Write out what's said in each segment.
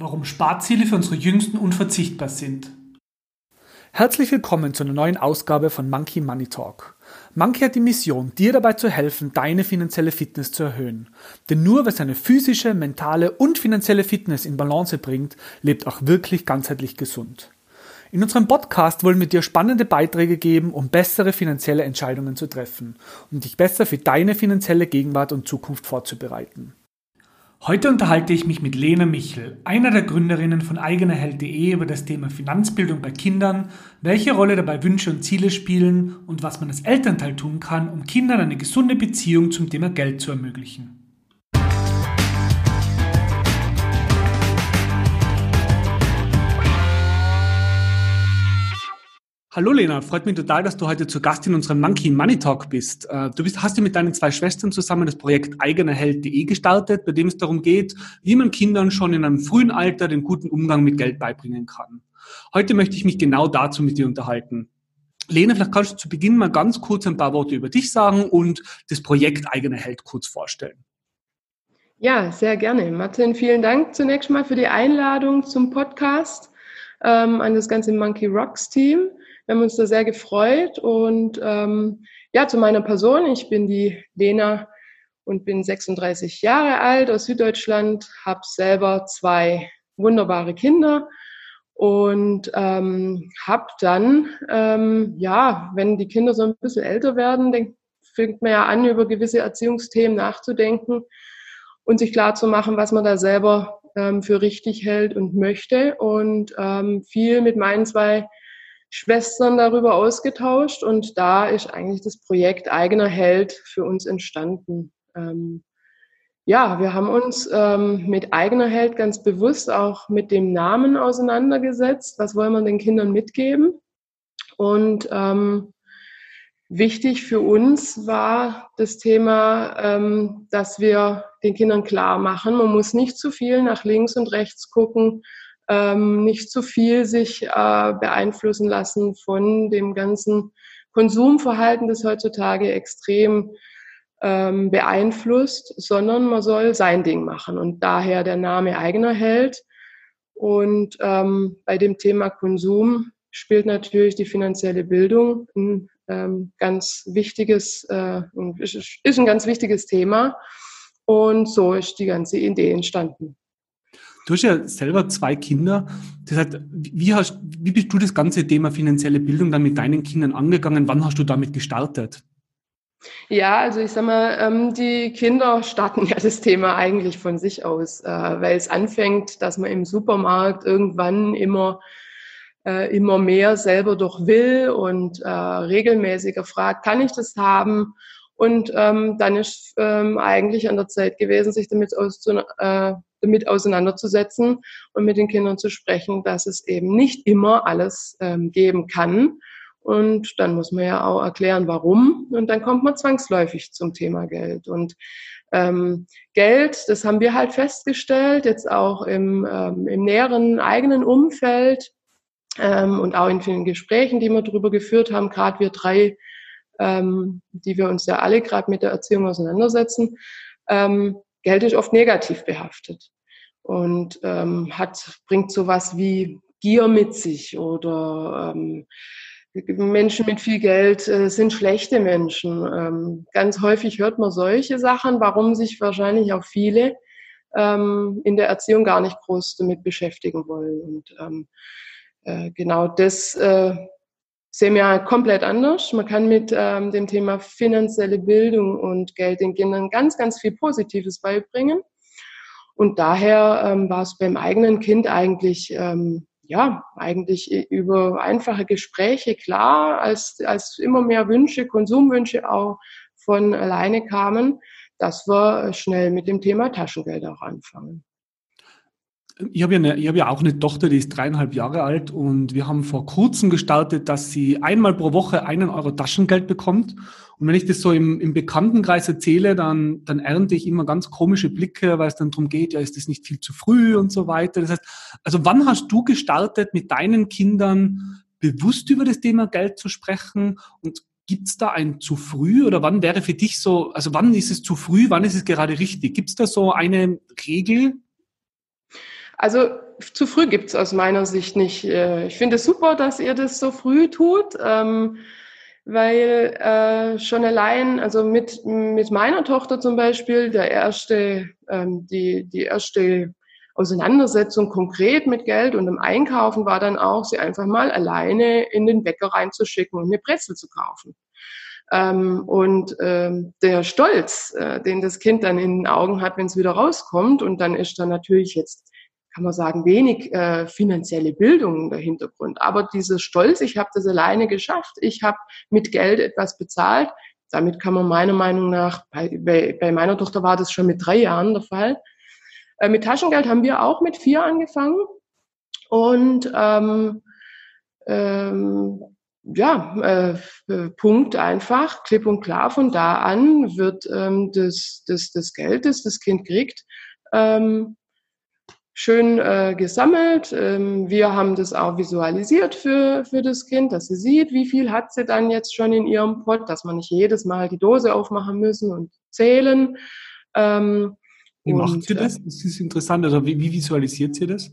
Warum Sparziele für unsere Jüngsten unverzichtbar sind. Herzlich willkommen zu einer neuen Ausgabe von Monkey Money Talk. Monkey hat die Mission, dir dabei zu helfen, deine finanzielle Fitness zu erhöhen. Denn nur wer seine physische, mentale und finanzielle Fitness in Balance bringt, lebt auch wirklich ganzheitlich gesund. In unserem Podcast wollen wir dir spannende Beiträge geben, um bessere finanzielle Entscheidungen zu treffen, um dich besser für deine finanzielle Gegenwart und Zukunft vorzubereiten. Heute unterhalte ich mich mit Lena Michel, einer der Gründerinnen von eigenerheld.de über das Thema Finanzbildung bei Kindern, welche Rolle dabei Wünsche und Ziele spielen und was man als Elternteil tun kann, um Kindern eine gesunde Beziehung zum Thema Geld zu ermöglichen. Hallo Lena, freut mich total, dass du heute zu Gast in unserem Monkey Money Talk bist. Äh, du bist, hast ja mit deinen zwei Schwestern zusammen das Projekt eigenerheld.de gestartet, bei dem es darum geht, wie man Kindern schon in einem frühen Alter den guten Umgang mit Geld beibringen kann. Heute möchte ich mich genau dazu mit dir unterhalten. Lena, vielleicht kannst du zu Beginn mal ganz kurz ein paar Worte über dich sagen und das Projekt Eigenerheld kurz vorstellen. Ja, sehr gerne. Martin, vielen Dank zunächst mal für die Einladung zum Podcast ähm, an das ganze Monkey Rocks Team. Wir haben uns da sehr gefreut. Und ähm, ja, zu meiner Person. Ich bin die Lena und bin 36 Jahre alt aus Süddeutschland, habe selber zwei wunderbare Kinder und ähm, habe dann, ähm, ja, wenn die Kinder so ein bisschen älter werden, dann fängt man ja an, über gewisse Erziehungsthemen nachzudenken und sich klar zu machen, was man da selber ähm, für richtig hält und möchte. Und ähm, viel mit meinen zwei Schwestern darüber ausgetauscht und da ist eigentlich das Projekt Eigener Held für uns entstanden. Ähm, ja, wir haben uns ähm, mit Eigener Held ganz bewusst auch mit dem Namen auseinandergesetzt. Was wollen wir den Kindern mitgeben? Und ähm, wichtig für uns war das Thema, ähm, dass wir den Kindern klar machen, man muss nicht zu viel nach links und rechts gucken, ähm, nicht zu viel sich äh, beeinflussen lassen von dem ganzen Konsumverhalten, das heutzutage extrem ähm, beeinflusst, sondern man soll sein Ding machen und daher der Name eigener Held. Und ähm, bei dem Thema Konsum spielt natürlich die finanzielle Bildung ein ähm, ganz wichtiges, äh, ist ein ganz wichtiges Thema. Und so ist die ganze Idee entstanden. Du hast ja selber zwei Kinder. Das heißt, wie, hast, wie bist du das ganze Thema finanzielle Bildung dann mit deinen Kindern angegangen? Wann hast du damit gestartet? Ja, also ich sag mal, ähm, die Kinder starten ja das Thema eigentlich von sich aus, äh, weil es anfängt, dass man im Supermarkt irgendwann immer äh, immer mehr selber doch will und äh, regelmäßiger fragt, kann ich das haben? Und ähm, dann ist ähm, eigentlich an der Zeit gewesen, sich damit auszu, damit auseinanderzusetzen und mit den Kindern zu sprechen, dass es eben nicht immer alles ähm, geben kann. Und dann muss man ja auch erklären, warum. Und dann kommt man zwangsläufig zum Thema Geld. Und ähm, Geld, das haben wir halt festgestellt, jetzt auch im, ähm, im näheren eigenen Umfeld ähm, und auch in vielen Gesprächen, die wir darüber geführt haben, gerade wir drei, ähm, die wir uns ja alle gerade mit der Erziehung auseinandersetzen. Ähm, Geld ist oft negativ behaftet und ähm, hat, bringt sowas wie Gier mit sich oder ähm, Menschen mit viel Geld äh, sind schlechte Menschen. Ähm, ganz häufig hört man solche Sachen, warum sich wahrscheinlich auch viele ähm, in der Erziehung gar nicht groß damit beschäftigen wollen. Und ähm, äh, genau das äh, sehen wir komplett anders. Man kann mit ähm, dem Thema finanzielle Bildung und Geld den Kindern ganz, ganz viel Positives beibringen. Und daher ähm, war es beim eigenen Kind eigentlich, ähm, ja, eigentlich über einfache Gespräche klar, als, als immer mehr Wünsche, Konsumwünsche auch von alleine kamen, dass wir schnell mit dem Thema Taschengeld auch anfangen ich habe ja, ich hab ja auch eine Tochter, die ist dreieinhalb Jahre alt und wir haben vor kurzem gestartet, dass sie einmal pro Woche einen Euro Taschengeld bekommt. Und wenn ich das so im, im Bekanntenkreis erzähle, dann, dann ernte ich immer ganz komische Blicke, weil es dann darum geht, ja, ist das nicht viel zu früh und so weiter. Das heißt, also wann hast du gestartet, mit deinen Kindern bewusst über das Thema Geld zu sprechen und Gibt es da ein zu früh oder wann wäre für dich so, also wann ist es zu früh, wann ist es gerade richtig? Gibt es da so eine Regel, Also zu früh gibt's aus meiner Sicht nicht. Äh, ich finde es super, dass ihr das so früh tut, ähm, weil äh, schon allein, also mit, mit meiner Tochter zum Beispiel, der erste, ähm, die, die erste Auseinandersetzung konkret mit Geld und im Einkaufen war dann auch, sie einfach mal alleine in den Bäcker reinzuschicken und eine Brezel zu kaufen. Ähm, und ähm, der Stolz, äh, den das Kind dann in den Augen hat, wenn es wieder rauskommt, und dann ist da natürlich jetzt, kann man sagen, wenig äh, finanzielle Bildung im Hintergrund. Aber dieser Stolz, ich habe das alleine geschafft, ich habe mit Geld etwas bezahlt, damit kann man meiner Meinung nach, bei, bei, bei meiner Tochter war das schon mit drei Jahren der Fall. Äh, mit Taschengeld haben wir auch mit vier angefangen. Und ähm, ähm, ja, äh, Punkt einfach, klipp und klar, von da an wird ähm, das, das, das Geld, das das Kind kriegt, ähm, schön äh, gesammelt. Ähm, wir haben das auch visualisiert für, für das Kind, dass sie sieht, wie viel hat sie dann jetzt schon in ihrem Pott, dass man nicht jedes Mal die Dose aufmachen müssen und zählen. Ähm, wie und, macht sie das? Äh, das ist interessant. Also wie, wie visualisiert sie das?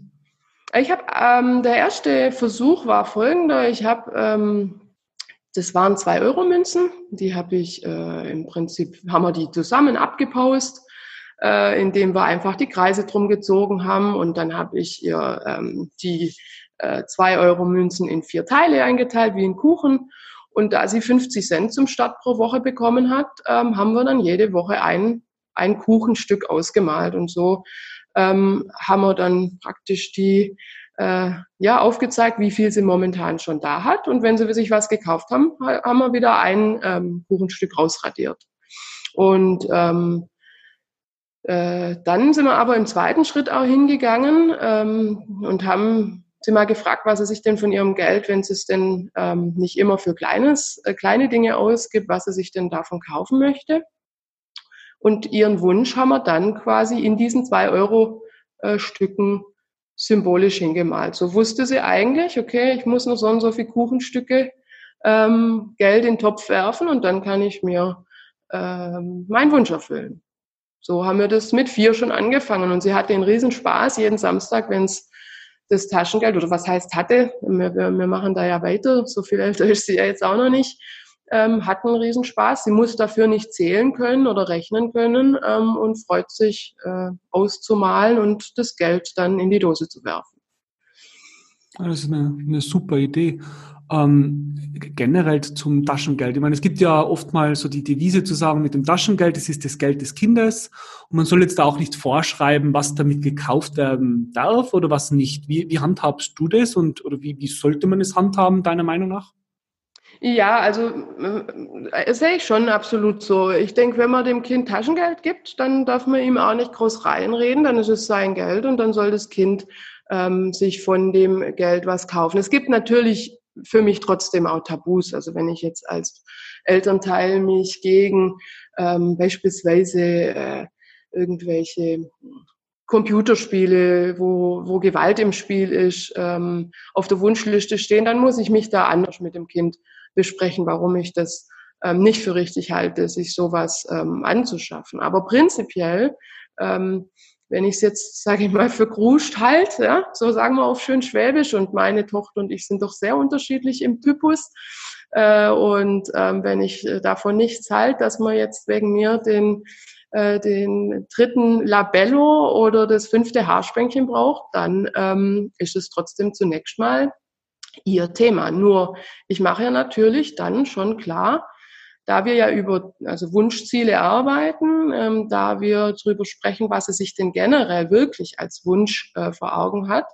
Ich habe, ähm, der erste Versuch war folgender. Ich habe, ähm, das waren zwei Euro Münzen. Die habe ich äh, im Prinzip, haben wir die zusammen abgepaust, äh, indem wir einfach die Kreise drum gezogen haben. Und dann habe ich ihr ähm, die äh, zwei Euro Münzen in vier Teile eingeteilt, wie ein Kuchen. Und da sie 50 Cent zum Start pro Woche bekommen hat, ähm, haben wir dann jede Woche ein, ein Kuchenstück ausgemalt. Und so ähm, haben wir dann praktisch die äh, ja aufgezeigt, wie viel sie momentan schon da hat. Und wenn sie sich was gekauft haben, haben wir wieder ein ähm, Kuchenstück rausradiert. Und ähm, äh, dann sind wir aber im zweiten Schritt auch hingegangen ähm, und haben sie mal gefragt, was sie sich denn von ihrem Geld, wenn sie es denn ähm, nicht immer für kleines, äh, kleine Dinge ausgibt, was sie sich denn davon kaufen möchte. Und ihren Wunsch haben wir dann quasi in diesen zwei Euro äh, Stücken symbolisch hingemalt. So wusste sie eigentlich, okay, ich muss noch so und so viel Kuchenstücke ähm, Geld in den Topf werfen und dann kann ich mir ähm, meinen Wunsch erfüllen. So haben wir das mit vier schon angefangen und sie hatte einen Riesenspaß jeden Samstag, wenn es das Taschengeld oder was heißt hatte, wir, wir, wir machen da ja weiter, so viel älter ist sie ja jetzt auch noch nicht, ähm, hat einen Riesenspaß. Sie muss dafür nicht zählen können oder rechnen können ähm, und freut sich äh, auszumalen und das Geld dann in die Dose zu werfen. Das ist eine, eine super Idee. Ähm, generell zum Taschengeld. Ich meine, es gibt ja oft mal so die Devise zu sagen, mit dem Taschengeld, das ist das Geld des Kindes. Und man soll jetzt da auch nicht vorschreiben, was damit gekauft werden darf oder was nicht. Wie, wie handhabst du das und oder wie, wie sollte man es handhaben, deiner Meinung nach? Ja, also äh, sehe ich schon absolut so. Ich denke, wenn man dem Kind Taschengeld gibt, dann darf man ihm auch nicht groß reinreden, dann ist es sein Geld und dann soll das Kind ähm, sich von dem Geld was kaufen. Es gibt natürlich für mich trotzdem auch Tabus. Also wenn ich jetzt als Elternteil mich gegen ähm, beispielsweise äh, irgendwelche Computerspiele, wo, wo Gewalt im Spiel ist, ähm, auf der Wunschliste stehen, dann muss ich mich da anders mit dem Kind besprechen, warum ich das ähm, nicht für richtig halte, sich sowas ähm, anzuschaffen. Aber prinzipiell, ähm, wenn ich es jetzt, sage ich mal, für Gruscht halt, ja, so sagen wir auf schön Schwäbisch, und meine Tochter und ich sind doch sehr unterschiedlich im Typus. Äh, und ähm, wenn ich äh, davon nichts halte, dass man jetzt wegen mir den äh, den dritten Labello oder das fünfte Haarspänkchen braucht, dann ähm, ist es trotzdem zunächst mal ihr Thema. Nur ich mache ja natürlich dann schon klar, da wir ja über also Wunschziele arbeiten, ähm, da wir darüber sprechen, was es sich denn generell wirklich als Wunsch äh, vor Augen hat,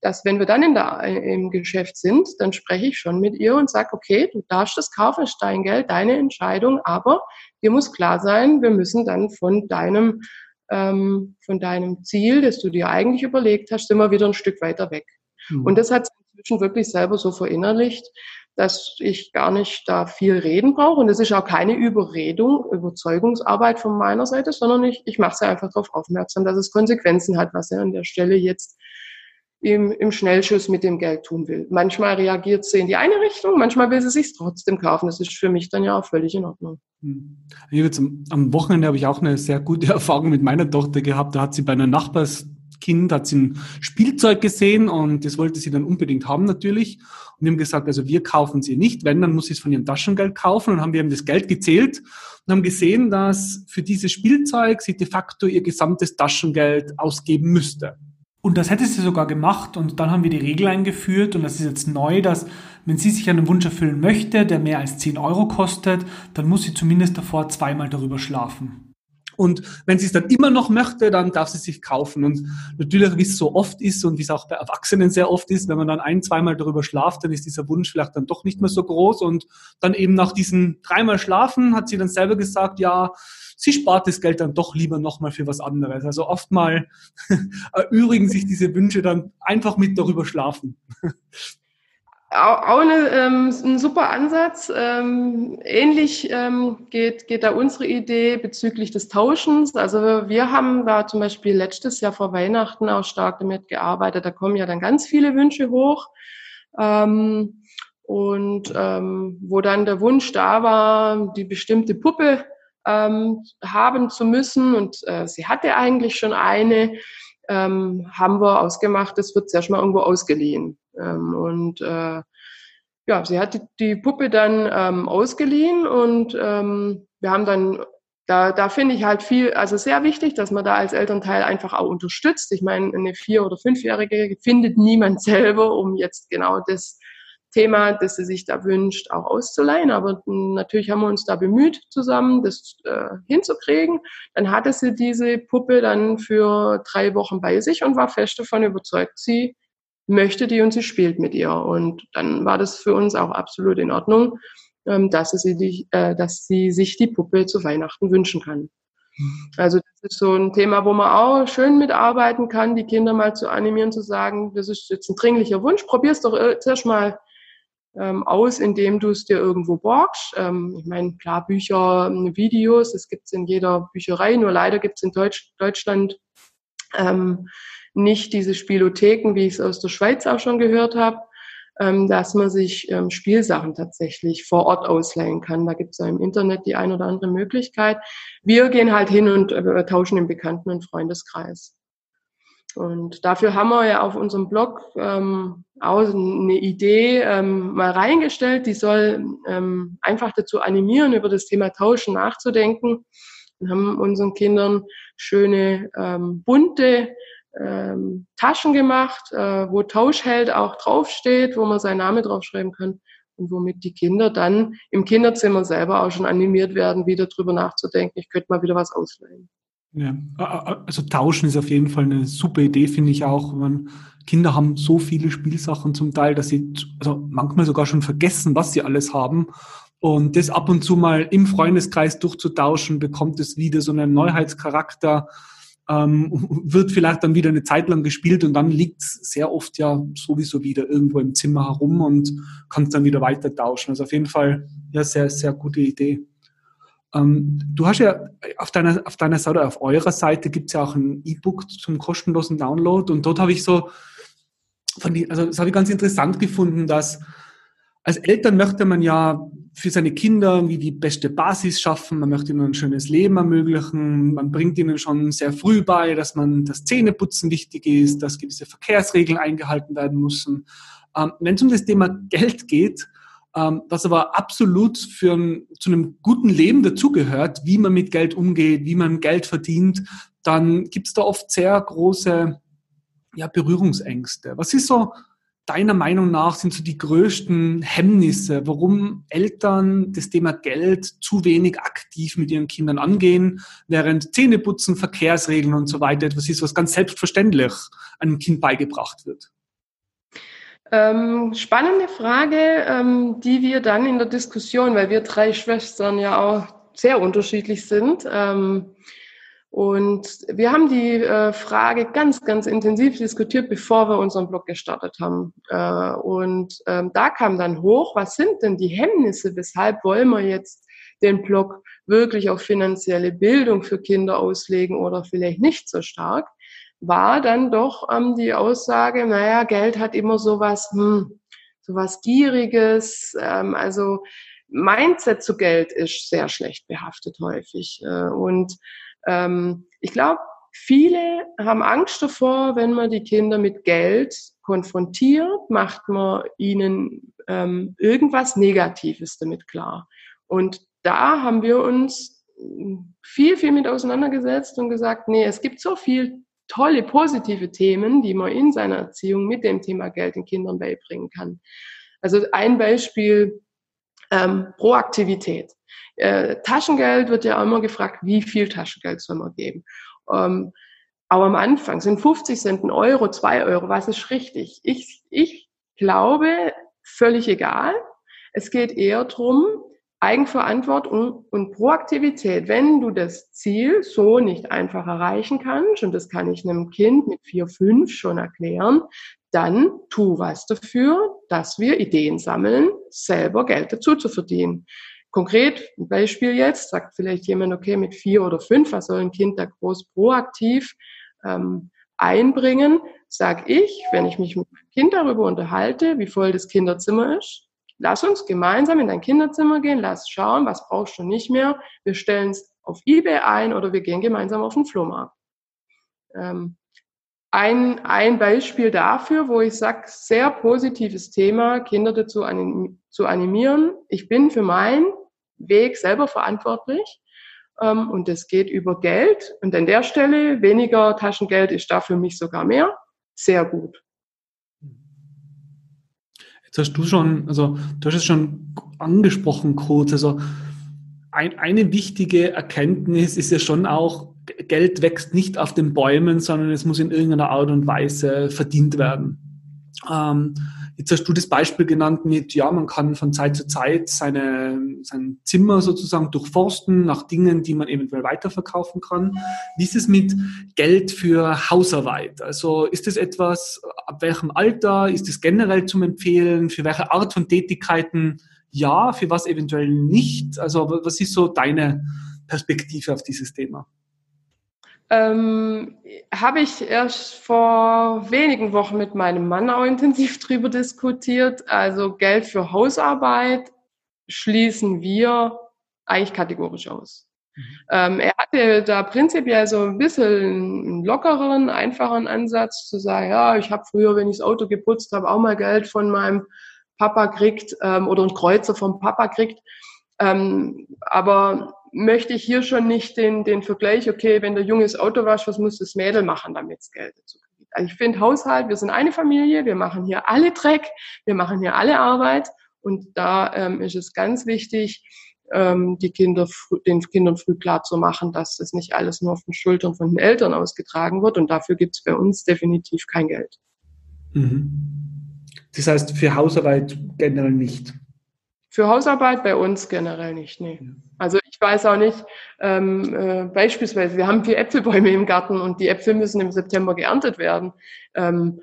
dass wenn wir dann in der, im Geschäft sind, dann spreche ich schon mit ihr und sage, okay, du darfst das kaufen, ist dein Geld, deine Entscheidung, aber dir muss klar sein, wir müssen dann von deinem, ähm, von deinem Ziel, das du dir eigentlich überlegt hast, immer wieder ein Stück weiter weg. Mhm. Und das hat inzwischen wirklich selber so verinnerlicht, dass ich gar nicht da viel reden brauche. Und es ist auch keine Überredung, Überzeugungsarbeit von meiner Seite, sondern ich, ich mache sie einfach darauf aufmerksam, dass es Konsequenzen hat, was er an der Stelle jetzt im, im Schnellschuss mit dem Geld tun will. Manchmal reagiert sie in die eine Richtung, manchmal will sie sich trotzdem kaufen. Das ist für mich dann ja auch völlig in Ordnung. Hm. Am Wochenende habe ich auch eine sehr gute Erfahrung mit meiner Tochter gehabt. Da hat sie bei einer Nachbars Kind hat sie ein Spielzeug gesehen und das wollte sie dann unbedingt haben natürlich. Und wir haben gesagt, also wir kaufen sie nicht, wenn, dann muss sie es von ihrem Taschengeld kaufen. Und haben wir eben das Geld gezählt und haben gesehen, dass für dieses Spielzeug sie de facto ihr gesamtes Taschengeld ausgeben müsste. Und das hätte sie sogar gemacht und dann haben wir die Regel eingeführt und das ist jetzt neu, dass wenn sie sich einen Wunsch erfüllen möchte, der mehr als 10 Euro kostet, dann muss sie zumindest davor zweimal darüber schlafen. Und wenn sie es dann immer noch möchte, dann darf sie sich kaufen. Und natürlich, wie es so oft ist und wie es auch bei Erwachsenen sehr oft ist, wenn man dann ein, zweimal darüber schlaft, dann ist dieser Wunsch vielleicht dann doch nicht mehr so groß. Und dann eben nach diesen dreimal Schlafen hat sie dann selber gesagt, ja, sie spart das Geld dann doch lieber nochmal für was anderes. Also oftmal erübrigen sich diese Wünsche dann einfach mit darüber schlafen. Auch eine, ähm, ein super Ansatz. Ähm, ähnlich ähm, geht, geht da unsere Idee bezüglich des Tauschens. Also wir haben da zum Beispiel letztes Jahr vor Weihnachten auch stark damit gearbeitet. Da kommen ja dann ganz viele Wünsche hoch. Ähm, und ähm, wo dann der Wunsch da war, die bestimmte Puppe ähm, haben zu müssen. Und äh, sie hatte eigentlich schon eine, ähm, haben wir ausgemacht, das wird zuerst mal irgendwo ausgeliehen. Ähm, und äh, ja, sie hat die, die Puppe dann ähm, ausgeliehen und ähm, wir haben dann, da, da finde ich halt viel, also sehr wichtig, dass man da als Elternteil einfach auch unterstützt. Ich meine, eine vier- oder fünfjährige findet niemand selber, um jetzt genau das Thema, das sie sich da wünscht, auch auszuleihen. Aber natürlich haben wir uns da bemüht, zusammen das äh, hinzukriegen. Dann hatte sie diese Puppe dann für drei Wochen bei sich und war fest davon überzeugt, sie möchte die und sie spielt mit ihr. Und dann war das für uns auch absolut in Ordnung, ähm, dass, sie die, äh, dass sie sich die Puppe zu Weihnachten wünschen kann. Also das ist so ein Thema, wo man auch schön mitarbeiten kann, die Kinder mal zu animieren, zu sagen, das ist jetzt ein dringlicher Wunsch, probier's doch äh, zuerst mal ähm, aus, indem du es dir irgendwo borgst. Ähm, ich meine, klar, Bücher, Videos, das gibt's in jeder Bücherei, nur leider gibt's in Deutsch, Deutschland ähm, nicht diese Spielotheken, wie ich es aus der Schweiz auch schon gehört habe, ähm, dass man sich ähm, Spielsachen tatsächlich vor Ort ausleihen kann. Da gibt es ja im Internet die ein oder andere Möglichkeit. Wir gehen halt hin und äh, tauschen im Bekannten- und Freundeskreis. Und dafür haben wir ja auf unserem Blog ähm, auch eine Idee ähm, mal reingestellt, die soll ähm, einfach dazu animieren, über das Thema Tauschen nachzudenken. Wir haben unseren Kindern schöne ähm, bunte ähm, Taschen gemacht, äh, wo Tauschheld auch draufsteht, wo man seinen Namen draufschreiben kann und womit die Kinder dann im Kinderzimmer selber auch schon animiert werden, wieder drüber nachzudenken, ich könnte mal wieder was ausleihen. Ja, also tauschen ist auf jeden Fall eine super Idee, finde ich auch. Man, Kinder haben so viele Spielsachen zum Teil, dass sie also manchmal sogar schon vergessen, was sie alles haben. Und das ab und zu mal im Freundeskreis durchzutauschen, bekommt es wieder so einen Neuheitscharakter ähm, wird vielleicht dann wieder eine Zeit lang gespielt und dann liegt es sehr oft ja sowieso wieder irgendwo im Zimmer herum und kann es dann wieder weiter tauschen. Also auf jeden Fall ja sehr, sehr gute Idee. Ähm, du hast ja auf deiner, auf deiner Seite, auf eurer Seite gibt es ja auch ein E-Book zum kostenlosen Download und dort habe ich so, von die, also das habe ich ganz interessant gefunden, dass als Eltern möchte man ja für seine Kinder irgendwie die beste Basis schaffen, man möchte ihnen ein schönes Leben ermöglichen, man bringt ihnen schon sehr früh bei, dass man das Zähneputzen wichtig ist, dass gewisse Verkehrsregeln eingehalten werden müssen. Ähm, Wenn es um das Thema Geld geht, ähm, was aber absolut für ein, zu einem guten Leben dazugehört, wie man mit Geld umgeht, wie man Geld verdient, dann gibt es da oft sehr große ja, Berührungsängste. Was ist so deiner Meinung nach sind so die größten Hemmnisse, warum Eltern das Thema Geld zu wenig aktiv mit ihren Kindern angehen, während Zähneputzen, Verkehrsregeln und so weiter etwas ist, was ganz selbstverständlich einem Kind beigebracht wird? Ähm, spannende Frage, ähm, die wir dann in der Diskussion, weil wir drei Schwestern ja auch sehr unterschiedlich sind, ähm, und wir haben die äh, Frage ganz, ganz intensiv diskutiert, bevor wir unseren Blog gestartet haben. Äh, und ähm, da kam dann hoch, was sind denn die Hemmnisse, weshalb wollen wir jetzt den Blog wirklich auf finanzielle Bildung für Kinder auslegen oder vielleicht nicht so stark, war dann doch ähm, die Aussage, naja, Geld hat immer sowas, hm, sowas Gieriges, ähm, also Mindset zu Geld ist sehr schlecht behaftet häufig. Äh, und ähm, ich glaube, viele haben Angst davor, wenn man die Kinder mit Geld konfrontiert, macht man ihnen ähm, irgendwas Negatives damit klar. Und da haben wir uns viel, viel mit auseinandergesetzt und gesagt, nee, es gibt so viel tolle, positive Themen, die man in seiner Erziehung mit dem Thema Geld den Kindern beibringen kann. Also ein Beispiel, ähm, Proaktivität. Äh, Taschengeld wird ja immer gefragt, wie viel Taschengeld soll man geben. Ähm, aber am Anfang sind 50 Cent ein Euro, zwei Euro, was ist richtig? Ich, ich glaube, völlig egal. Es geht eher drum Eigenverantwortung und Proaktivität. Wenn du das Ziel so nicht einfach erreichen kannst, und das kann ich einem Kind mit vier, fünf schon erklären, dann tu was dafür, dass wir Ideen sammeln, selber Geld dazu zu verdienen. Konkret, ein Beispiel jetzt, sagt vielleicht jemand, okay, mit vier oder fünf, was soll ein Kind da groß proaktiv ähm, einbringen? Sag ich, wenn ich mich mit dem Kind darüber unterhalte, wie voll das Kinderzimmer ist, lass uns gemeinsam in dein Kinderzimmer gehen, lass schauen, was brauchst du nicht mehr. Wir stellen es auf eBay ein oder wir gehen gemeinsam auf den Flohmarkt. Ähm, ein, ein Beispiel dafür, wo ich sage, sehr positives Thema, Kinder dazu anim, zu animieren. Ich bin für meinen Weg selber verantwortlich ähm, und das geht über Geld. Und an der Stelle, weniger Taschengeld ist da für mich sogar mehr. Sehr gut. Jetzt hast du schon, also du hast es schon angesprochen kurz, also ein, eine wichtige Erkenntnis ist ja schon auch, Geld wächst nicht auf den Bäumen, sondern es muss in irgendeiner Art und Weise verdient werden. Ähm, jetzt hast du das Beispiel genannt mit, ja, man kann von Zeit zu Zeit seine, sein Zimmer sozusagen durchforsten nach Dingen, die man eventuell weiterverkaufen kann. Wie ist es mit Geld für Hausarbeit? Also ist das etwas, ab welchem Alter? Ist es generell zum Empfehlen? Für welche Art von Tätigkeiten ja, für was eventuell nicht? Also was ist so deine Perspektive auf dieses Thema? Ähm, Habe ich erst vor wenigen Wochen mit meinem Mann auch intensiv drüber diskutiert. Also Geld für Hausarbeit schließen wir eigentlich kategorisch aus. Mhm. Ähm, er hatte da prinzipiell so ein bisschen einen lockeren, einfachen Ansatz zu sagen, ja, ich habe früher, wenn ich das Auto geputzt habe, auch mal Geld von meinem Papa kriegt ähm, oder ein Kreuzer vom Papa kriegt. Ähm, aber möchte ich hier schon nicht den, den Vergleich, okay, wenn der Junge das Auto wascht, was muss das Mädel machen, damit es Geld dazu kriegt. Also ich finde Haushalt, wir sind eine Familie, wir machen hier alle Dreck, wir machen hier alle Arbeit und da ähm, ist es ganz wichtig, ähm, die Kinder, den Kindern früh klar zu machen, dass das nicht alles nur auf den Schultern von den Eltern ausgetragen wird und dafür gibt es bei uns definitiv kein Geld. Mhm. Das heißt, für Hausarbeit generell nicht. Für Hausarbeit bei uns generell nicht, nee. Also ich weiß auch nicht, ähm, äh, beispielsweise, wir haben vier Äpfelbäume im Garten und die Äpfel müssen im September geerntet werden. Ähm,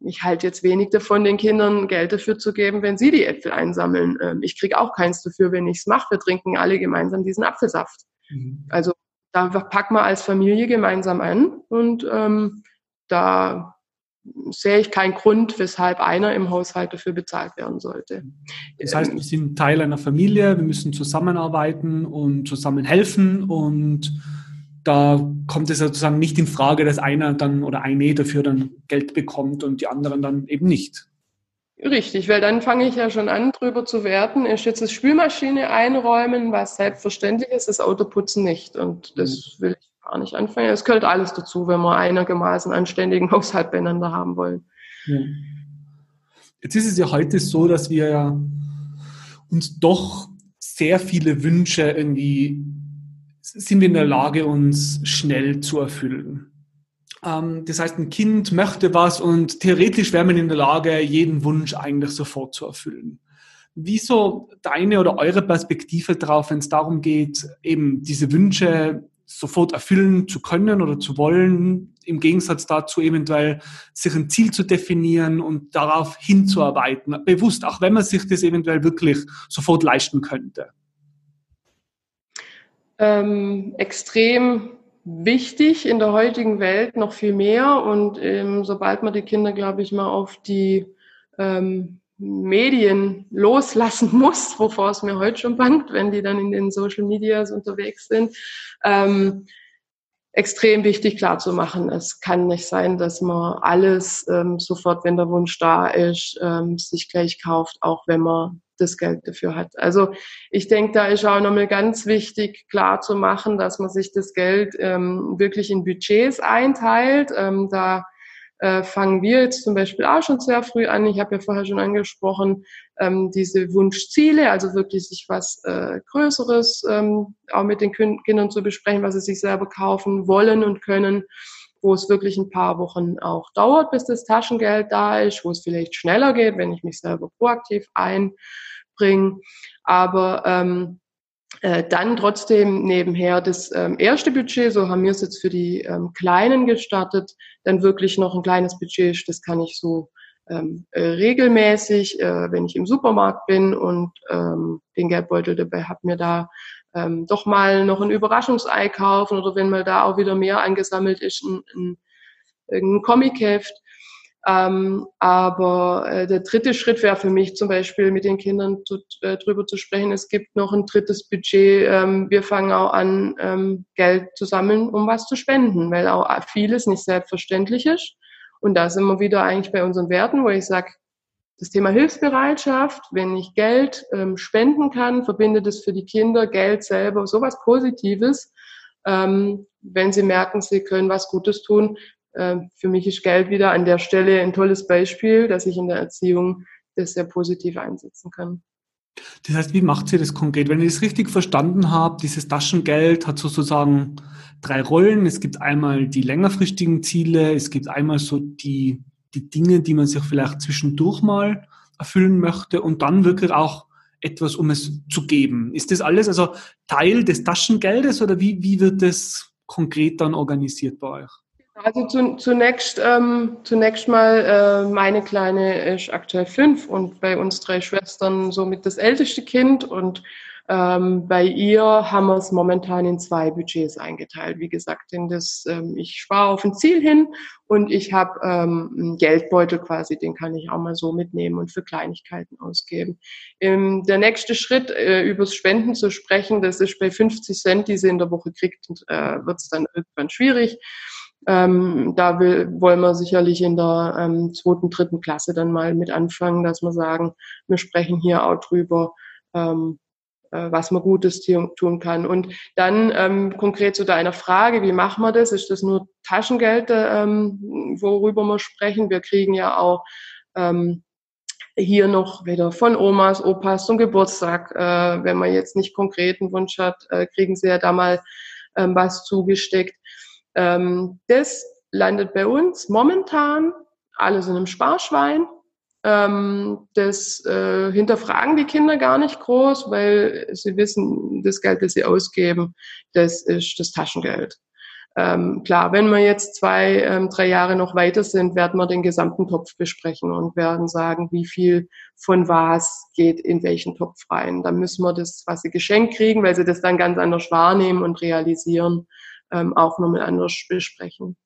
ich halte jetzt wenig davon, den Kindern Geld dafür zu geben, wenn sie die Äpfel einsammeln. Ähm, ich kriege auch keins dafür, wenn ich es mache. Wir trinken alle gemeinsam diesen Apfelsaft. Mhm. Also da packen wir als Familie gemeinsam an und ähm, da sehe ich keinen Grund, weshalb einer im Haushalt dafür bezahlt werden sollte. Das heißt, wir sind Teil einer Familie, wir müssen zusammenarbeiten und zusammen helfen und da kommt es sozusagen nicht in Frage, dass einer dann oder eine dafür dann Geld bekommt und die anderen dann eben nicht. Richtig, weil dann fange ich ja schon an, drüber zu werten. Ist jetzt das Spülmaschine einräumen, was selbstverständlich ist, das Autoputzen nicht. Und das mhm. will ich gar nicht anfangen. Es gehört alles dazu, wenn wir einigermaßen anständigen Haushalt beieinander haben wollen. Ja. Jetzt ist es ja heute so, dass wir uns doch sehr viele Wünsche irgendwie sind wir in der Lage, uns schnell zu erfüllen. Ähm, das heißt, ein Kind möchte was und theoretisch wäre man in der Lage, jeden Wunsch eigentlich sofort zu erfüllen. Wieso deine oder eure Perspektive darauf, wenn es darum geht, eben diese Wünsche sofort erfüllen zu können oder zu wollen, im Gegensatz dazu eventuell sich ein Ziel zu definieren und darauf hinzuarbeiten, bewusst, auch wenn man sich das eventuell wirklich sofort leisten könnte? Ähm, extrem wichtig in der heutigen Welt noch viel mehr und ähm, sobald man die Kinder, glaube ich, mal auf die ähm, Medien loslassen muss, wovor es mir heute schon bangt, wenn die dann in den Social Medias unterwegs sind, ähm, extrem wichtig klarzumachen. Es kann nicht sein, dass man alles ähm, sofort, wenn der Wunsch da ist, ähm, sich gleich kauft, auch wenn man das Geld dafür hat. Also ich denke, da ist auch nochmal ganz wichtig, klar zu machen, dass man sich das Geld ähm, wirklich in Budgets einteilt. Ähm, da äh, fangen wir jetzt zum Beispiel auch schon sehr früh an. Ich habe ja vorher schon angesprochen, ähm, diese Wunschziele, also wirklich sich was äh, Größeres ähm, auch mit den Kindern zu besprechen, was sie sich selber kaufen wollen und können, wo es wirklich ein paar Wochen auch dauert, bis das Taschengeld da ist, wo es vielleicht schneller geht, wenn ich mich selber proaktiv einbringe. Aber ähm, äh, dann trotzdem nebenher das ähm, erste Budget, so haben wir es jetzt für die ähm, Kleinen gestartet, dann wirklich noch ein kleines Budget, das kann ich so ähm, äh, regelmäßig, äh, wenn ich im Supermarkt bin und ähm, den Geldbeutel dabei habe, mir da ähm, doch mal noch ein Überraschungsei kaufen oder wenn mal da auch wieder mehr angesammelt ist, ein, ein, ein Comicheft. Ähm, aber äh, der dritte Schritt wäre für mich zum Beispiel mit den Kindern zu, äh, drüber zu sprechen. Es gibt noch ein drittes Budget. Ähm, wir fangen auch an, ähm, Geld zu sammeln, um was zu spenden, weil auch vieles nicht selbstverständlich ist. Und da sind wir wieder eigentlich bei unseren Werten, wo ich sage, das Thema Hilfsbereitschaft, wenn ich Geld ähm, spenden kann, verbindet es für die Kinder Geld selber sowas Positives. Ähm, wenn sie merken, sie können was Gutes tun, für mich ist Geld wieder an der Stelle ein tolles Beispiel, dass ich in der Erziehung das sehr positiv einsetzen kann. Das heißt, wie macht sie das konkret? Wenn ich das richtig verstanden habe, dieses Taschengeld hat sozusagen drei Rollen. Es gibt einmal die längerfristigen Ziele, es gibt einmal so die, die Dinge, die man sich vielleicht zwischendurch mal erfüllen möchte und dann wirklich auch etwas, um es zu geben. Ist das alles also Teil des Taschengeldes oder wie, wie wird das konkret dann organisiert bei euch? Also zu, zunächst, ähm, zunächst mal, äh, meine Kleine ist aktuell fünf und bei uns drei Schwestern somit das älteste Kind und ähm, bei ihr haben wir es momentan in zwei Budgets eingeteilt. Wie gesagt, in das, ähm, ich spare auf ein Ziel hin und ich habe ähm, einen Geldbeutel quasi, den kann ich auch mal so mitnehmen und für Kleinigkeiten ausgeben. Ähm, der nächste Schritt, äh, übers Spenden zu sprechen, das ist bei 50 Cent, die sie in der Woche kriegt, äh, wird es dann irgendwann schwierig. Ähm, da will, wollen wir sicherlich in der ähm, zweiten, dritten Klasse dann mal mit anfangen, dass wir sagen, wir sprechen hier auch drüber, ähm, äh, was man Gutes tun kann. Und dann ähm, konkret zu deiner Frage, wie machen wir das? Ist das nur Taschengeld, ähm, worüber wir sprechen? Wir kriegen ja auch ähm, hier noch wieder von Omas, Opas zum Geburtstag. Äh, wenn man jetzt nicht konkreten Wunsch hat, äh, kriegen sie ja da mal ähm, was zugesteckt. Ähm, das landet bei uns momentan alles in einem Sparschwein. Ähm, das äh, hinterfragen die Kinder gar nicht groß, weil sie wissen, das Geld, das sie ausgeben, das ist das Taschengeld. Ähm, klar, wenn wir jetzt zwei, ähm, drei Jahre noch weiter sind, werden wir den gesamten Topf besprechen und werden sagen, wie viel von was geht in welchen Topf rein. Dann müssen wir das, was sie geschenkt kriegen, weil sie das dann ganz anders wahrnehmen und realisieren, ähm, auch nochmal anders besprechen.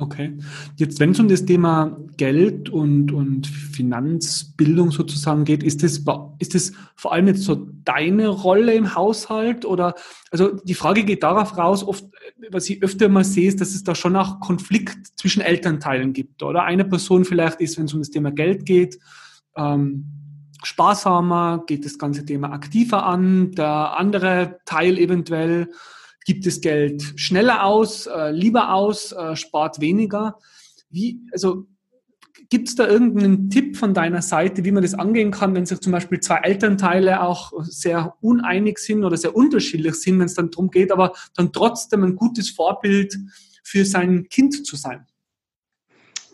Okay. Jetzt, wenn es um das Thema Geld und, und Finanzbildung sozusagen geht, ist das, ist das vor allem jetzt so deine Rolle im Haushalt oder, also die Frage geht darauf raus, oft, was ich öfter mal sehe, ist, dass es da schon auch Konflikt zwischen Elternteilen gibt, oder? Eine Person vielleicht ist, wenn es um das Thema Geld geht, ähm, sparsamer, geht das ganze Thema aktiver an, der andere Teil eventuell gibt das Geld schneller aus, äh, lieber aus, äh, spart weniger. Wie, also Gibt es da irgendeinen Tipp von deiner Seite, wie man das angehen kann, wenn sich zum Beispiel zwei Elternteile auch sehr uneinig sind oder sehr unterschiedlich sind, wenn es dann darum geht, aber dann trotzdem ein gutes Vorbild für sein Kind zu sein?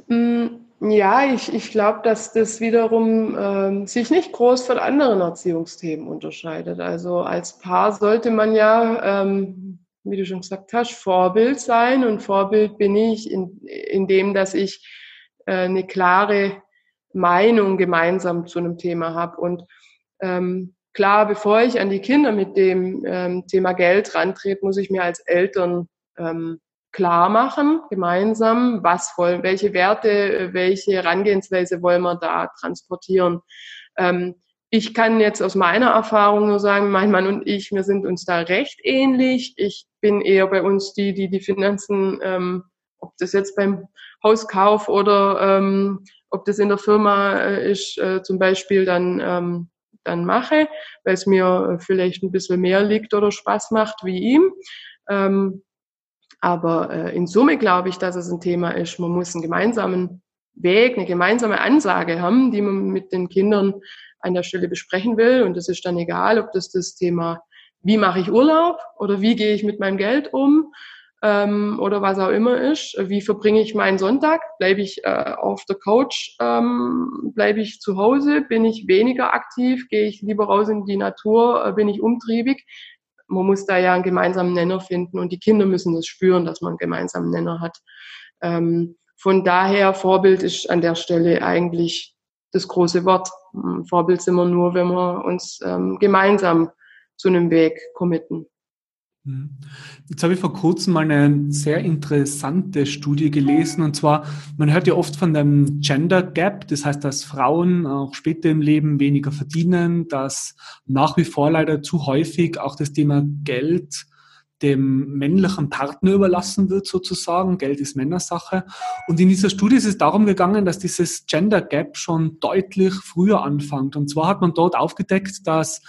Mm, ja, ich, ich glaube, dass das wiederum ähm, sich nicht groß von anderen Erziehungsthemen unterscheidet. Also als Paar sollte man ja ähm, wie du schon gesagt hast, Vorbild sein. Und Vorbild bin ich in, in dem, dass ich äh, eine klare Meinung gemeinsam zu einem Thema habe. Und ähm, klar, bevor ich an die Kinder mit dem ähm, Thema Geld rantrete, muss ich mir als Eltern ähm, klar machen, gemeinsam, was wollen, welche Werte, welche Herangehensweise wollen wir da transportieren. Ähm, ich kann jetzt aus meiner Erfahrung nur sagen, mein Mann und ich, wir sind uns da recht ähnlich. Ich bin eher bei uns die, die die Finanzen, ähm, ob das jetzt beim Hauskauf oder ähm, ob das in der Firma äh, ist, äh, zum Beispiel dann, ähm, dann mache, weil es mir vielleicht ein bisschen mehr liegt oder Spaß macht wie ihm. Ähm, aber äh, in Summe glaube ich, dass es ein Thema ist. Man muss einen gemeinsamen Weg, eine gemeinsame Ansage haben, die man mit den Kindern an der Stelle besprechen will. Und es ist dann egal, ob das das Thema, wie mache ich Urlaub oder wie gehe ich mit meinem Geld um ähm, oder was auch immer ist. Wie verbringe ich meinen Sonntag? Bleibe ich äh, auf der Couch? Ähm, Bleibe ich zu Hause? Bin ich weniger aktiv? Gehe ich lieber raus in die Natur? Äh, bin ich umtriebig? Man muss da ja einen gemeinsamen Nenner finden und die Kinder müssen das spüren, dass man einen gemeinsamen Nenner hat. Ähm, von daher, Vorbild ist an der Stelle eigentlich das große Wort. Vorbild sind wir nur, wenn wir uns ähm, gemeinsam zu einem Weg committen. Mhm. Jetzt habe ich vor kurzem mal eine sehr interessante Studie gelesen und zwar, man hört ja oft von dem Gender Gap, das heißt, dass Frauen auch später im Leben weniger verdienen, dass nach wie vor leider zu häufig auch das Thema Geld dem männlichen Partner überlassen wird sozusagen. Geld ist Männersache. Und in dieser Studie ist es darum gegangen, dass dieses Gender Gap schon deutlich früher anfängt. Und zwar hat man dort aufgedeckt, dass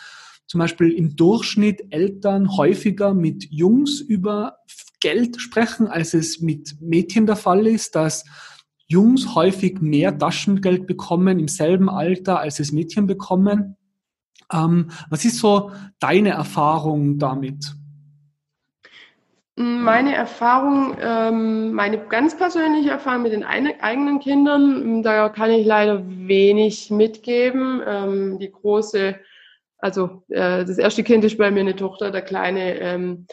zum Beispiel im Durchschnitt Eltern häufiger mit Jungs über Geld sprechen, als es mit Mädchen der Fall ist, dass Jungs häufig mehr Taschengeld bekommen im selben Alter, als es Mädchen bekommen. Ähm, was ist so deine Erfahrung damit? Meine Erfahrung, ähm, meine ganz persönliche Erfahrung mit den eigenen Kindern, da kann ich leider wenig mitgeben. Ähm, die große also äh, das erste Kind ist bei mir eine Tochter, der kleine ähm,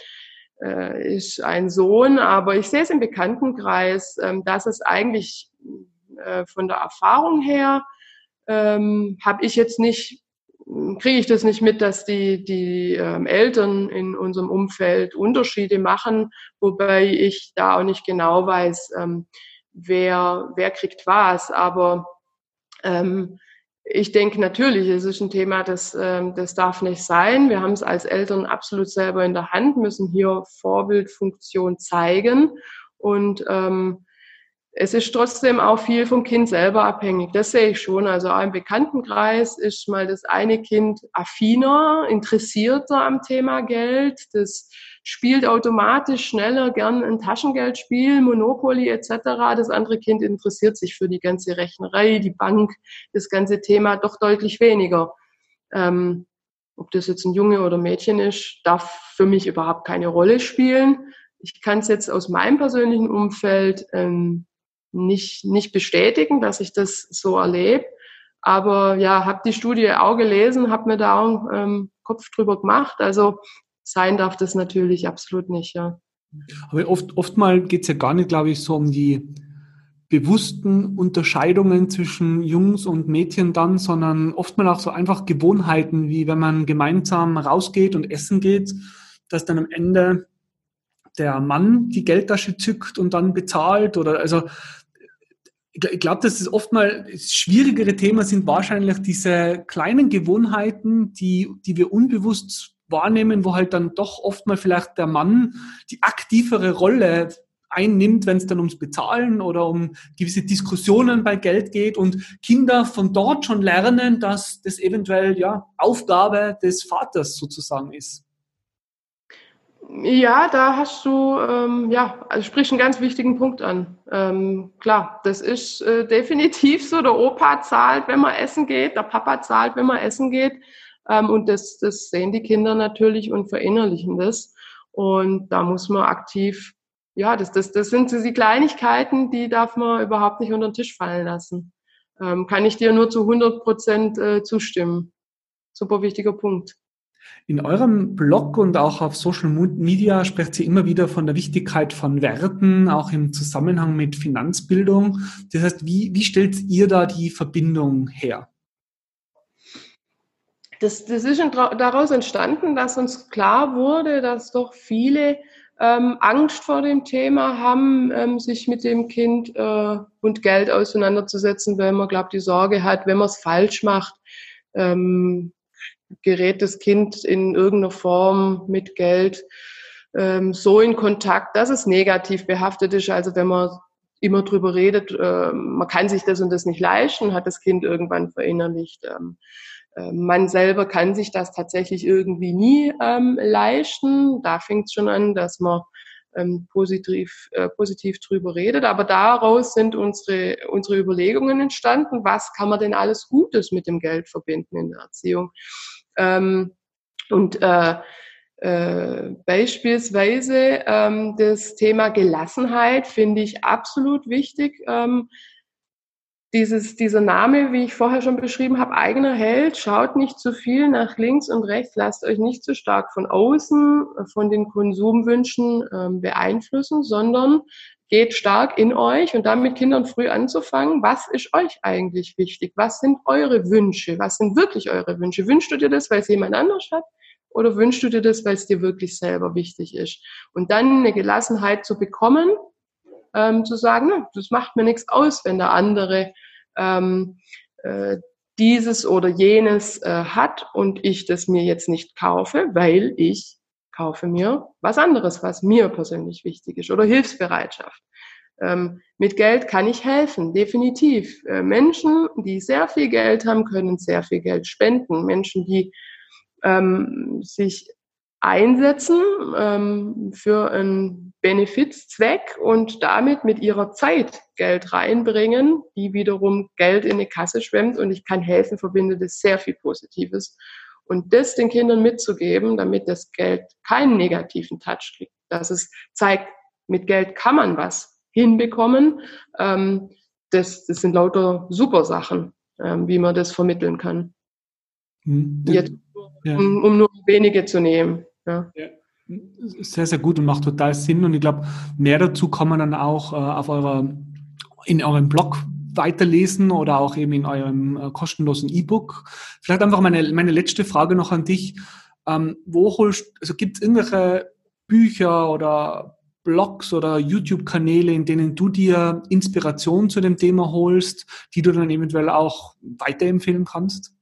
äh, ist ein Sohn, aber ich sehe es im Bekanntenkreis, dass es eigentlich äh, von der Erfahrung her habe ich jetzt nicht kriege ich das nicht mit, dass die, die ähm, Eltern in unserem Umfeld Unterschiede machen, wobei ich da auch nicht genau weiß, ähm, wer, wer kriegt was. Aber ähm, ich denke natürlich, es ist ein Thema, das, ähm, das darf nicht sein. Wir haben es als Eltern absolut selber in der Hand, müssen hier Vorbildfunktion zeigen. Und ähm, es ist trotzdem auch viel vom Kind selber abhängig. Das sehe ich schon. Also auch im Bekanntenkreis ist mal das eine Kind affiner, interessierter am Thema Geld. Das spielt automatisch schneller gern ein Taschengeldspiel, Monopoly etc. Das andere Kind interessiert sich für die ganze Rechnerei, die Bank, das ganze Thema doch deutlich weniger. Ähm, ob das jetzt ein Junge oder Mädchen ist, darf für mich überhaupt keine Rolle spielen. Ich kann es jetzt aus meinem persönlichen Umfeld ähm, nicht, nicht bestätigen, dass ich das so erlebe. Aber ja, habe die Studie auch gelesen, habe mir da auch ähm, Kopf drüber gemacht. Also sein darf das natürlich absolut nicht, ja. Aber oft, oftmal geht es ja gar nicht, glaube ich, so um die bewussten Unterscheidungen zwischen Jungs und Mädchen dann, sondern oftmal auch so einfach Gewohnheiten, wie wenn man gemeinsam rausgeht und essen geht, dass dann am Ende der Mann die Geldtasche zückt und dann bezahlt oder also ich glaube, dass es oftmal das schwierigere Thema sind wahrscheinlich diese kleinen Gewohnheiten, die, die wir unbewusst wahrnehmen, wo halt dann doch oft mal vielleicht der Mann die aktivere Rolle einnimmt, wenn es dann ums Bezahlen oder um gewisse Diskussionen bei Geld geht und Kinder von dort schon lernen, dass das eventuell ja Aufgabe des Vaters sozusagen ist. Ja, da hast du, ähm, ja, also sprich einen ganz wichtigen Punkt an. Ähm, klar, das ist äh, definitiv so. Der Opa zahlt, wenn man essen geht, der Papa zahlt, wenn man essen geht. Ähm, und das, das sehen die Kinder natürlich und verinnerlichen das. Und da muss man aktiv, ja, das, das, das sind so die Kleinigkeiten, die darf man überhaupt nicht unter den Tisch fallen lassen. Ähm, kann ich dir nur zu 100 Prozent äh, zustimmen. Super wichtiger Punkt. In eurem Blog und auch auf Social Media sprecht sie immer wieder von der Wichtigkeit von Werten, auch im Zusammenhang mit Finanzbildung. Das heißt, wie, wie stellt ihr da die Verbindung her? Das, das ist daraus entstanden, dass uns klar wurde, dass doch viele ähm, Angst vor dem Thema haben, ähm, sich mit dem Kind äh, und Geld auseinanderzusetzen, weil man glaubt, die Sorge hat, wenn man es falsch macht, ähm, gerät das Kind in irgendeiner Form mit Geld ähm, so in Kontakt, dass es negativ behaftet ist. Also wenn man immer drüber redet, äh, man kann sich das und das nicht leisten, hat das Kind irgendwann verinnerlicht. Ähm, äh, man selber kann sich das tatsächlich irgendwie nie ähm, leisten. Da fängt es schon an, dass man ähm, positiv, äh, positiv drüber redet. Aber daraus sind unsere, unsere Überlegungen entstanden, was kann man denn alles Gutes mit dem Geld verbinden in der Erziehung. Ähm, und äh, äh, beispielsweise ähm, das Thema Gelassenheit finde ich absolut wichtig. Ähm, dieses, dieser Name, wie ich vorher schon beschrieben habe, eigener Held, schaut nicht zu viel nach links und rechts, lasst euch nicht zu stark von außen, von den Konsumwünschen ähm, beeinflussen, sondern geht stark in euch und dann mit Kindern früh anzufangen, was ist euch eigentlich wichtig? Was sind eure Wünsche? Was sind wirklich eure Wünsche? Wünschst du dir das, weil es jemand anders hat? Oder wünschst du dir das, weil es dir wirklich selber wichtig ist? Und dann eine Gelassenheit zu bekommen, ähm, zu sagen, na, das macht mir nichts aus, wenn der andere ähm, äh, dieses oder jenes äh, hat und ich das mir jetzt nicht kaufe, weil ich kaufe mir was anderes, was mir persönlich wichtig ist oder Hilfsbereitschaft. Ähm, mit Geld kann ich helfen, definitiv. Äh, Menschen, die sehr viel Geld haben, können sehr viel Geld spenden. Menschen, die ähm, sich einsetzen ähm, für einen Benefizzweck und damit mit ihrer Zeit Geld reinbringen, die wiederum Geld in die Kasse schwemmt und ich kann helfen, verbindet es sehr viel Positives. Und das den Kindern mitzugeben, damit das Geld keinen negativen Touch kriegt, dass es zeigt, mit Geld kann man was hinbekommen, ähm, das, das sind lauter super Sachen, ähm, wie man das vermitteln kann. Hm. Jetzt, ja. um, um, nur wenige zu nehmen. Ja. ja. Sehr, sehr gut und macht total Sinn. Und ich glaube, mehr dazu kann man dann auch äh, auf eurer, in eurem Blog weiterlesen oder auch eben in eurem äh, kostenlosen E-Book. Vielleicht einfach meine, meine letzte Frage noch an dich. Ähm, wo holst, also gibt es irgendwelche Bücher oder Blogs oder YouTube-Kanäle, in denen du dir Inspiration zu dem Thema holst, die du dann eventuell auch weiterempfehlen kannst?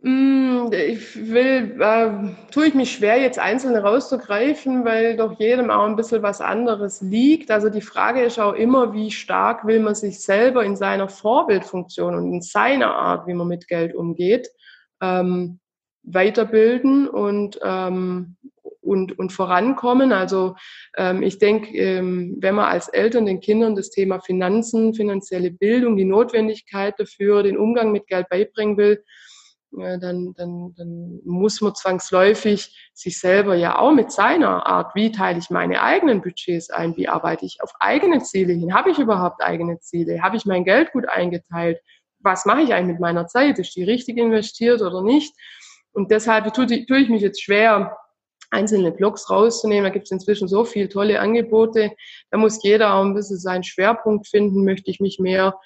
Mm, ich will, äh, tue ich mich schwer, jetzt einzelne rauszugreifen, weil doch jedem auch ein bisschen was anderes liegt. Also die Frage ist auch immer, wie stark will man sich selber in seiner Vorbildfunktion und in seiner Art, wie man mit Geld umgeht, ähm, weiterbilden und, ähm, und, und vorankommen. Also ähm, ich denke, ähm, wenn man als Eltern den Kindern das Thema Finanzen, finanzielle Bildung, die Notwendigkeit dafür, den Umgang mit Geld beibringen will, dann, dann, dann muss man zwangsläufig sich selber ja auch mit seiner Art, wie teile ich meine eigenen Budgets ein, wie arbeite ich auf eigene Ziele hin, habe ich überhaupt eigene Ziele, habe ich mein Geld gut eingeteilt, was mache ich eigentlich mit meiner Zeit, ist die richtig investiert oder nicht? Und deshalb tue, tue ich mich jetzt schwer, einzelne Blogs rauszunehmen. Da gibt es inzwischen so viele tolle Angebote. Da muss jeder auch ein bisschen seinen Schwerpunkt finden. Möchte ich mich mehr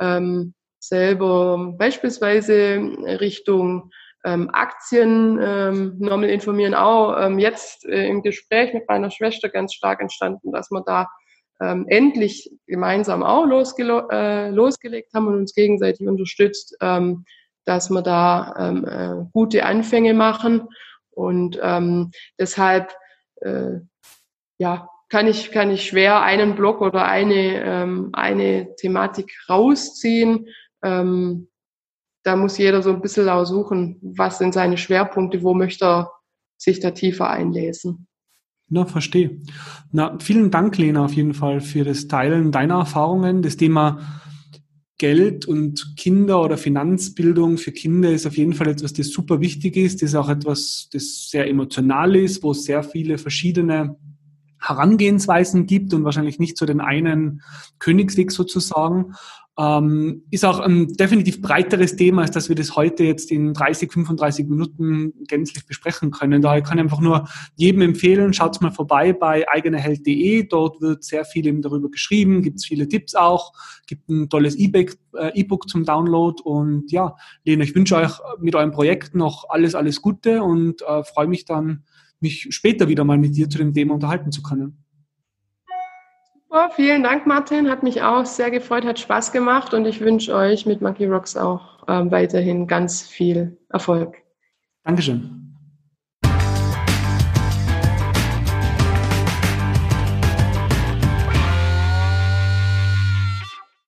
ähm, selber beispielsweise Richtung ähm, Aktien ähm, nochmal informieren, auch ähm, jetzt äh, im Gespräch mit meiner Schwester ganz stark entstanden, dass wir da ähm, endlich gemeinsam auch losgele äh, losgelegt haben und uns gegenseitig unterstützt, ähm, dass wir da ähm, äh, gute Anfänge machen. Und ähm, deshalb äh, ja, kann ich, kann ich schwer einen Block oder eine, ähm, eine Thematik rausziehen. Ähm, da muss jeder so ein bisschen auch suchen, was sind seine Schwerpunkte, wo möchte er sich da tiefer einlesen. Na, verstehe. Na, vielen Dank, Lena, auf jeden Fall für das Teilen deiner Erfahrungen. Das Thema Geld und Kinder oder Finanzbildung für Kinder ist auf jeden Fall etwas, das super wichtig ist. Das ist auch etwas, das sehr emotional ist, wo es sehr viele verschiedene Herangehensweisen gibt und wahrscheinlich nicht so den einen Königsweg sozusagen. Ähm, ist auch ein definitiv breiteres Thema, als dass wir das heute jetzt in 30, 35 Minuten gänzlich besprechen können. Daher kann ich einfach nur jedem empfehlen, schaut mal vorbei bei eigenerheld.de. Dort wird sehr viel eben darüber geschrieben, gibt es viele Tipps auch, gibt ein tolles E-Book äh, zum Download. Und ja, Lena, ich wünsche euch mit eurem Projekt noch alles, alles Gute und äh, freue mich dann, mich später wieder mal mit dir zu dem Thema unterhalten zu können. Super, vielen Dank, Martin. Hat mich auch sehr gefreut, hat Spaß gemacht und ich wünsche euch mit Monkey Rocks auch äh, weiterhin ganz viel Erfolg. Dankeschön.